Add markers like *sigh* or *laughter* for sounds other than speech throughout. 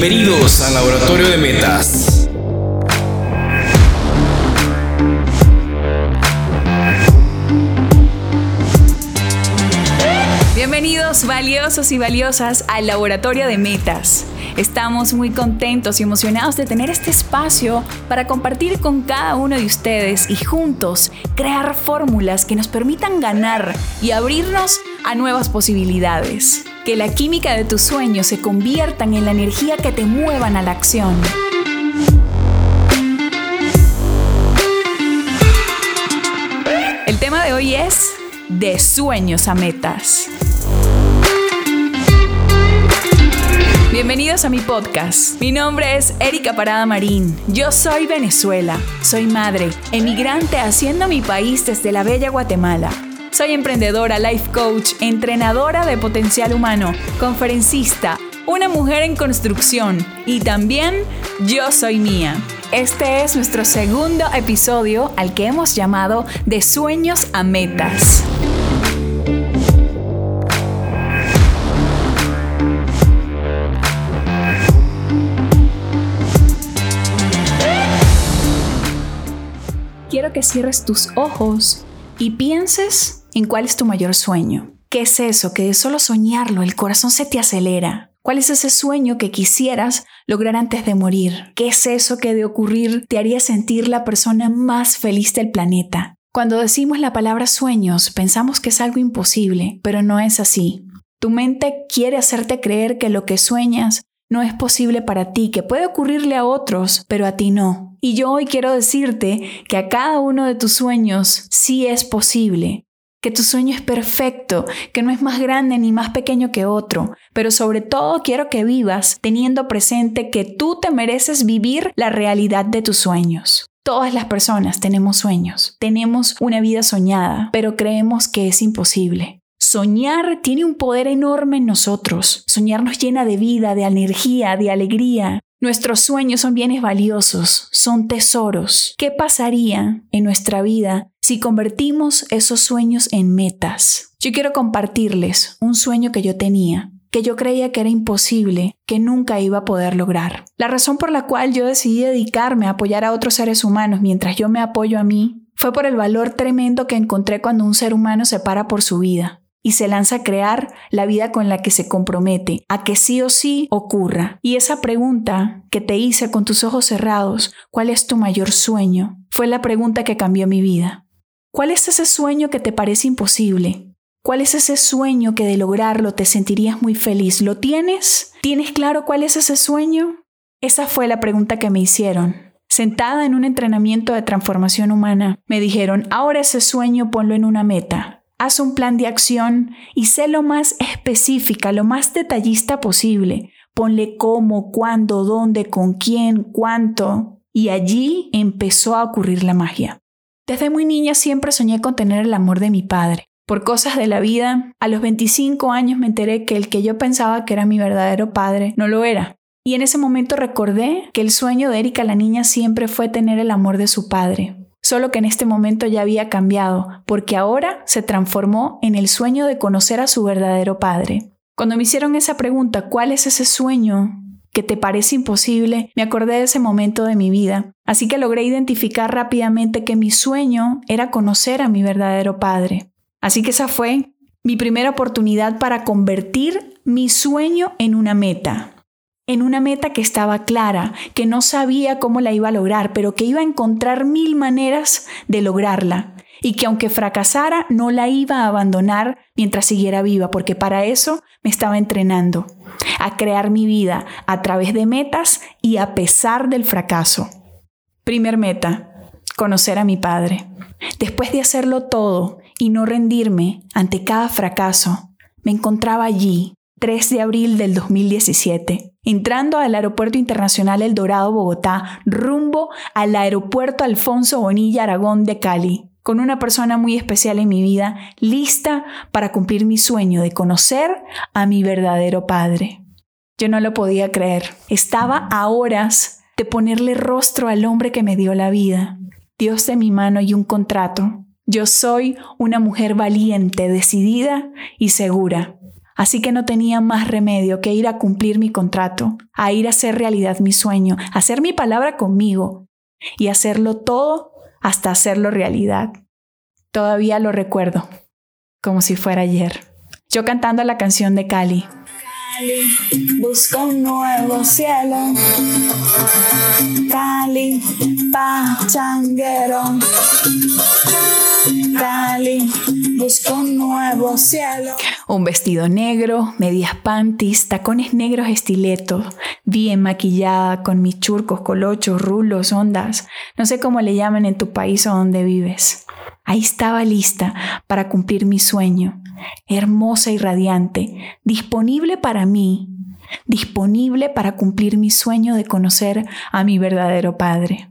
Bienvenidos al Laboratorio de Metas. Bienvenidos valiosos y valiosas al Laboratorio de Metas. Estamos muy contentos y emocionados de tener este espacio para compartir con cada uno de ustedes y juntos crear fórmulas que nos permitan ganar y abrirnos a nuevas posibilidades. Que la química de tus sueños se conviertan en la energía que te muevan a la acción. El tema de hoy es de sueños a metas. Bienvenidos a mi podcast. Mi nombre es Erika Parada Marín. Yo soy Venezuela. Soy madre, emigrante haciendo mi país desde la bella Guatemala. Soy emprendedora, life coach, entrenadora de potencial humano, conferencista, una mujer en construcción y también yo soy mía. Este es nuestro segundo episodio al que hemos llamado De sueños a metas. Quiero que cierres tus ojos y pienses en cuál es tu mayor sueño. ¿Qué es eso que de solo soñarlo el corazón se te acelera? ¿Cuál es ese sueño que quisieras lograr antes de morir? ¿Qué es eso que de ocurrir te haría sentir la persona más feliz del planeta? Cuando decimos la palabra sueños, pensamos que es algo imposible, pero no es así. Tu mente quiere hacerte creer que lo que sueñas no es posible para ti, que puede ocurrirle a otros, pero a ti no. Y yo hoy quiero decirte que a cada uno de tus sueños sí es posible, que tu sueño es perfecto, que no es más grande ni más pequeño que otro, pero sobre todo quiero que vivas teniendo presente que tú te mereces vivir la realidad de tus sueños. Todas las personas tenemos sueños, tenemos una vida soñada, pero creemos que es imposible. Soñar tiene un poder enorme en nosotros. Soñar nos llena de vida, de energía, de alegría. Nuestros sueños son bienes valiosos, son tesoros. ¿Qué pasaría en nuestra vida si convertimos esos sueños en metas? Yo quiero compartirles un sueño que yo tenía, que yo creía que era imposible, que nunca iba a poder lograr. La razón por la cual yo decidí dedicarme a apoyar a otros seres humanos mientras yo me apoyo a mí fue por el valor tremendo que encontré cuando un ser humano se para por su vida y se lanza a crear la vida con la que se compromete, a que sí o sí ocurra. Y esa pregunta que te hice con tus ojos cerrados, ¿cuál es tu mayor sueño? Fue la pregunta que cambió mi vida. ¿Cuál es ese sueño que te parece imposible? ¿Cuál es ese sueño que de lograrlo te sentirías muy feliz? ¿Lo tienes? ¿Tienes claro cuál es ese sueño? Esa fue la pregunta que me hicieron. Sentada en un entrenamiento de transformación humana, me dijeron, ahora ese sueño ponlo en una meta, Haz un plan de acción y sé lo más específica, lo más detallista posible. Ponle cómo, cuándo, dónde, con quién, cuánto. Y allí empezó a ocurrir la magia. Desde muy niña siempre soñé con tener el amor de mi padre. Por cosas de la vida, a los 25 años me enteré que el que yo pensaba que era mi verdadero padre no lo era. Y en ese momento recordé que el sueño de Erika la niña siempre fue tener el amor de su padre solo que en este momento ya había cambiado, porque ahora se transformó en el sueño de conocer a su verdadero padre. Cuando me hicieron esa pregunta, ¿cuál es ese sueño que te parece imposible? Me acordé de ese momento de mi vida, así que logré identificar rápidamente que mi sueño era conocer a mi verdadero padre. Así que esa fue mi primera oportunidad para convertir mi sueño en una meta en una meta que estaba clara, que no sabía cómo la iba a lograr, pero que iba a encontrar mil maneras de lograrla y que aunque fracasara no la iba a abandonar mientras siguiera viva, porque para eso me estaba entrenando, a crear mi vida a través de metas y a pesar del fracaso. Primer meta, conocer a mi padre. Después de hacerlo todo y no rendirme ante cada fracaso, me encontraba allí, 3 de abril del 2017, entrando al Aeropuerto Internacional El Dorado, Bogotá, rumbo al Aeropuerto Alfonso Bonilla Aragón de Cali, con una persona muy especial en mi vida, lista para cumplir mi sueño de conocer a mi verdadero padre. Yo no lo podía creer. Estaba a horas de ponerle rostro al hombre que me dio la vida. Dios de mi mano y un contrato. Yo soy una mujer valiente, decidida y segura Así que no tenía más remedio que ir a cumplir mi contrato, a ir a hacer realidad mi sueño, a hacer mi palabra conmigo y hacerlo todo hasta hacerlo realidad. Todavía lo recuerdo, como si fuera ayer. Yo cantando la canción de Cali. Cali, busca un nuevo cielo. Cali, pachanguero. Cali, busca un nuevo. Un vestido negro, medias panties, tacones negros estiletos, bien maquillada con mis churcos, colochos, rulos, ondas, no sé cómo le llaman en tu país o donde vives. Ahí estaba lista para cumplir mi sueño, hermosa y radiante, disponible para mí, disponible para cumplir mi sueño de conocer a mi verdadero Padre.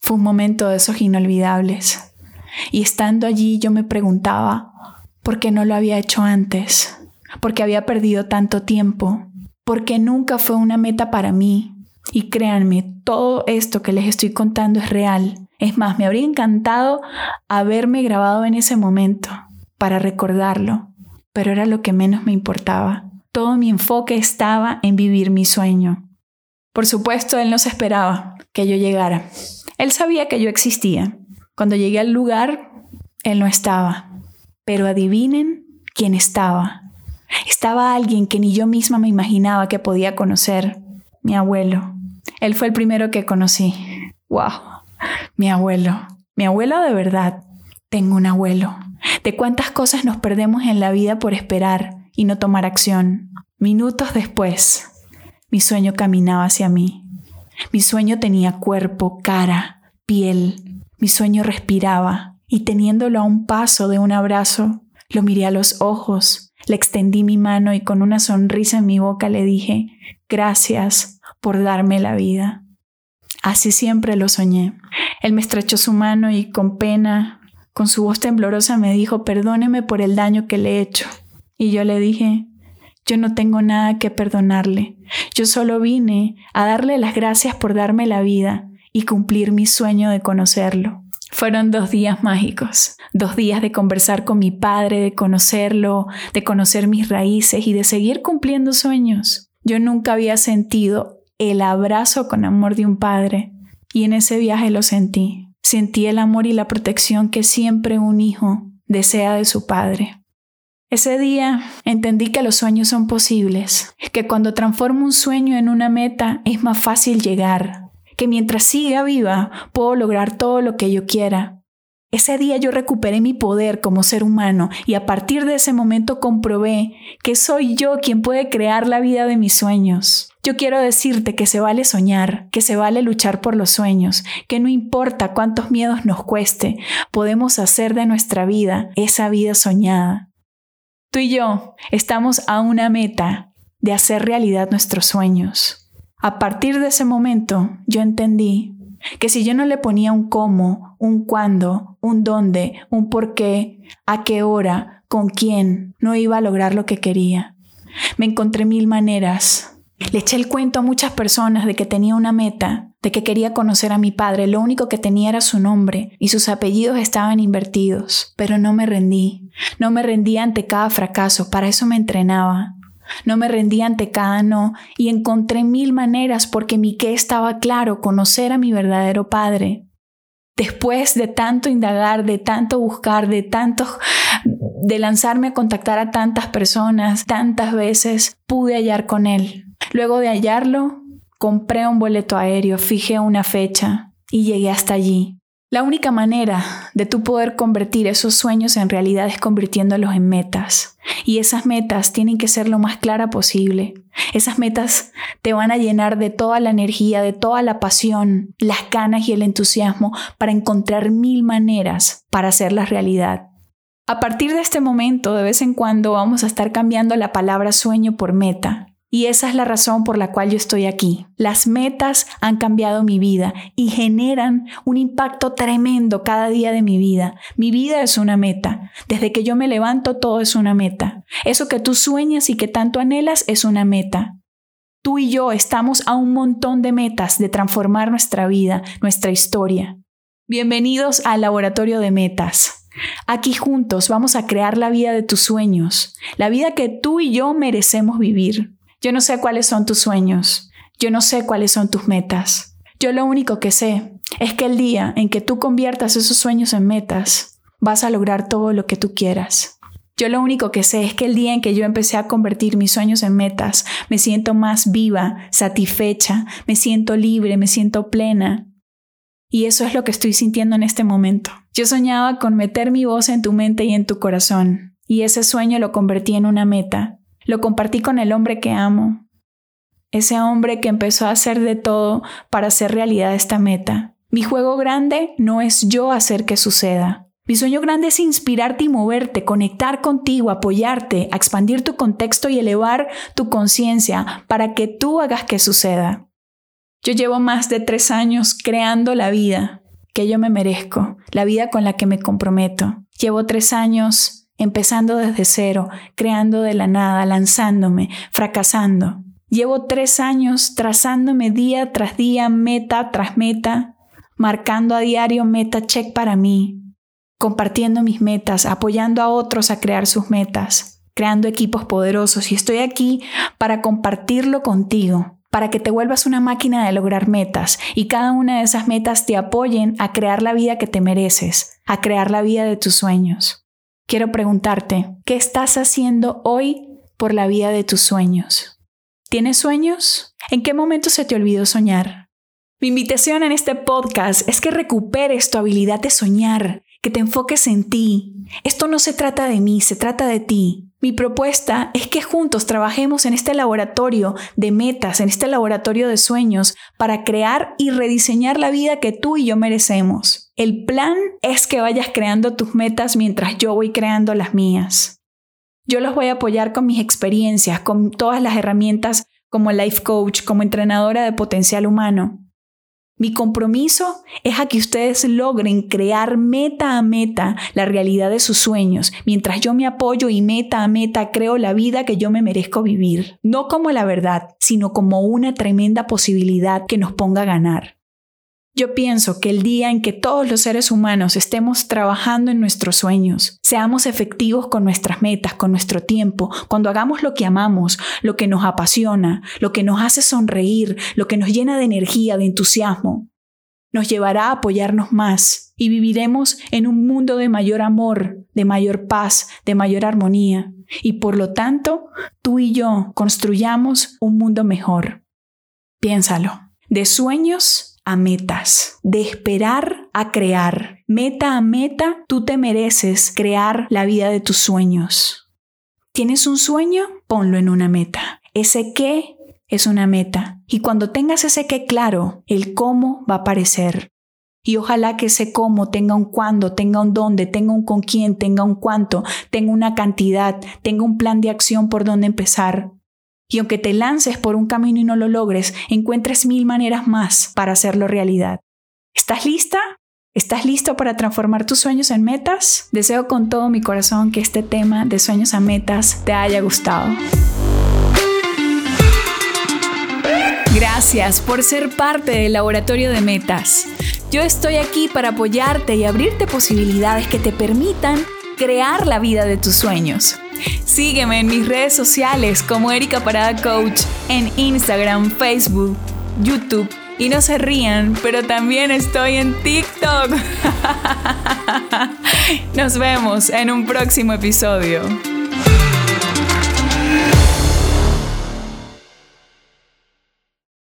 Fue un momento de esos inolvidables. Y estando allí yo me preguntaba, ¿Por qué no lo había hecho antes, porque había perdido tanto tiempo, porque nunca fue una meta para mí. Y créanme, todo esto que les estoy contando es real. Es más, me habría encantado haberme grabado en ese momento para recordarlo, pero era lo que menos me importaba. Todo mi enfoque estaba en vivir mi sueño. Por supuesto, él no se esperaba que yo llegara. Él sabía que yo existía. Cuando llegué al lugar, él no estaba. Pero adivinen quién estaba. Estaba alguien que ni yo misma me imaginaba que podía conocer, mi abuelo. Él fue el primero que conocí. ¡Wow! Mi abuelo. Mi abuelo de verdad. Tengo un abuelo. De cuántas cosas nos perdemos en la vida por esperar y no tomar acción. Minutos después, mi sueño caminaba hacia mí. Mi sueño tenía cuerpo, cara, piel. Mi sueño respiraba y teniéndolo a un paso de un abrazo, lo miré a los ojos, le extendí mi mano y con una sonrisa en mi boca le dije, gracias por darme la vida. Así siempre lo soñé. Él me estrechó su mano y con pena, con su voz temblorosa me dijo, perdóneme por el daño que le he hecho. Y yo le dije, yo no tengo nada que perdonarle. Yo solo vine a darle las gracias por darme la vida y cumplir mi sueño de conocerlo. Fueron dos días mágicos, dos días de conversar con mi padre, de conocerlo, de conocer mis raíces y de seguir cumpliendo sueños. Yo nunca había sentido el abrazo con amor de un padre y en ese viaje lo sentí. Sentí el amor y la protección que siempre un hijo desea de su padre. Ese día entendí que los sueños son posibles, que cuando transformo un sueño en una meta es más fácil llegar, que mientras siga viva puedo lograr todo lo que yo quiera. Ese día yo recuperé mi poder como ser humano y a partir de ese momento comprobé que soy yo quien puede crear la vida de mis sueños. Yo quiero decirte que se vale soñar, que se vale luchar por los sueños, que no importa cuántos miedos nos cueste, podemos hacer de nuestra vida esa vida soñada. Tú y yo estamos a una meta de hacer realidad nuestros sueños. A partir de ese momento yo entendí que si yo no le ponía un cómo, un cuándo, un dónde, un por qué, a qué hora, con quién, no iba a lograr lo que quería. Me encontré mil maneras. Le eché el cuento a muchas personas de que tenía una meta, de que quería conocer a mi padre. Lo único que tenía era su nombre y sus apellidos estaban invertidos. Pero no me rendí. No me rendí ante cada fracaso. Para eso me entrenaba. No me rendí ante cada no y encontré mil maneras porque mi qué estaba claro, conocer a mi verdadero Padre. Después de tanto indagar, de tanto buscar, de tanto de lanzarme a contactar a tantas personas, tantas veces pude hallar con él. Luego de hallarlo, compré un boleto aéreo, fijé una fecha y llegué hasta allí. La única manera de tú poder convertir esos sueños en realidad es convirtiéndolos en metas. Y esas metas tienen que ser lo más clara posible. Esas metas te van a llenar de toda la energía, de toda la pasión, las ganas y el entusiasmo para encontrar mil maneras para hacerlas realidad. A partir de este momento, de vez en cuando vamos a estar cambiando la palabra sueño por meta. Y esa es la razón por la cual yo estoy aquí. Las metas han cambiado mi vida y generan un impacto tremendo cada día de mi vida. Mi vida es una meta. Desde que yo me levanto todo es una meta. Eso que tú sueñas y que tanto anhelas es una meta. Tú y yo estamos a un montón de metas de transformar nuestra vida, nuestra historia. Bienvenidos al Laboratorio de Metas. Aquí juntos vamos a crear la vida de tus sueños, la vida que tú y yo merecemos vivir. Yo no sé cuáles son tus sueños, yo no sé cuáles son tus metas. Yo lo único que sé es que el día en que tú conviertas esos sueños en metas, vas a lograr todo lo que tú quieras. Yo lo único que sé es que el día en que yo empecé a convertir mis sueños en metas, me siento más viva, satisfecha, me siento libre, me siento plena. Y eso es lo que estoy sintiendo en este momento. Yo soñaba con meter mi voz en tu mente y en tu corazón, y ese sueño lo convertí en una meta. Lo compartí con el hombre que amo, ese hombre que empezó a hacer de todo para hacer realidad esta meta. Mi juego grande no es yo hacer que suceda, mi sueño grande es inspirarte y moverte, conectar contigo, apoyarte, expandir tu contexto y elevar tu conciencia para que tú hagas que suceda. Yo llevo más de tres años creando la vida que yo me merezco, la vida con la que me comprometo. Llevo tres años empezando desde cero, creando de la nada, lanzándome, fracasando. Llevo tres años trazándome día tras día, meta tras meta, marcando a diario meta check para mí, compartiendo mis metas, apoyando a otros a crear sus metas, creando equipos poderosos y estoy aquí para compartirlo contigo, para que te vuelvas una máquina de lograr metas y cada una de esas metas te apoyen a crear la vida que te mereces, a crear la vida de tus sueños. Quiero preguntarte, ¿qué estás haciendo hoy por la vida de tus sueños? ¿Tienes sueños? ¿En qué momento se te olvidó soñar? Mi invitación en este podcast es que recuperes tu habilidad de soñar, que te enfoques en ti. Esto no se trata de mí, se trata de ti. Mi propuesta es que juntos trabajemos en este laboratorio de metas, en este laboratorio de sueños, para crear y rediseñar la vida que tú y yo merecemos. El plan es que vayas creando tus metas mientras yo voy creando las mías. Yo los voy a apoyar con mis experiencias, con todas las herramientas como life coach, como entrenadora de potencial humano. Mi compromiso es a que ustedes logren crear meta a meta la realidad de sus sueños, mientras yo me apoyo y meta a meta creo la vida que yo me merezco vivir, no como la verdad, sino como una tremenda posibilidad que nos ponga a ganar. Yo pienso que el día en que todos los seres humanos estemos trabajando en nuestros sueños, seamos efectivos con nuestras metas, con nuestro tiempo, cuando hagamos lo que amamos, lo que nos apasiona, lo que nos hace sonreír, lo que nos llena de energía, de entusiasmo, nos llevará a apoyarnos más y viviremos en un mundo de mayor amor, de mayor paz, de mayor armonía. Y por lo tanto, tú y yo construyamos un mundo mejor. Piénsalo. De sueños a metas, de esperar a crear. Meta a meta, tú te mereces crear la vida de tus sueños. ¿Tienes un sueño? Ponlo en una meta. Ese qué es una meta. Y cuando tengas ese qué claro, el cómo va a aparecer. Y ojalá que ese cómo tenga un cuándo, tenga un dónde, tenga un con quién, tenga un cuánto, tenga una cantidad, tenga un plan de acción por dónde empezar. Y aunque te lances por un camino y no lo logres, encuentres mil maneras más para hacerlo realidad. ¿Estás lista? ¿Estás listo para transformar tus sueños en metas? Deseo con todo mi corazón que este tema de sueños a metas te haya gustado. Gracias por ser parte del laboratorio de metas. Yo estoy aquí para apoyarte y abrirte posibilidades que te permitan crear la vida de tus sueños. Sígueme en mis redes sociales como Erika Parada Coach en Instagram, Facebook, YouTube y no se rían, pero también estoy en TikTok. *laughs* Nos vemos en un próximo episodio.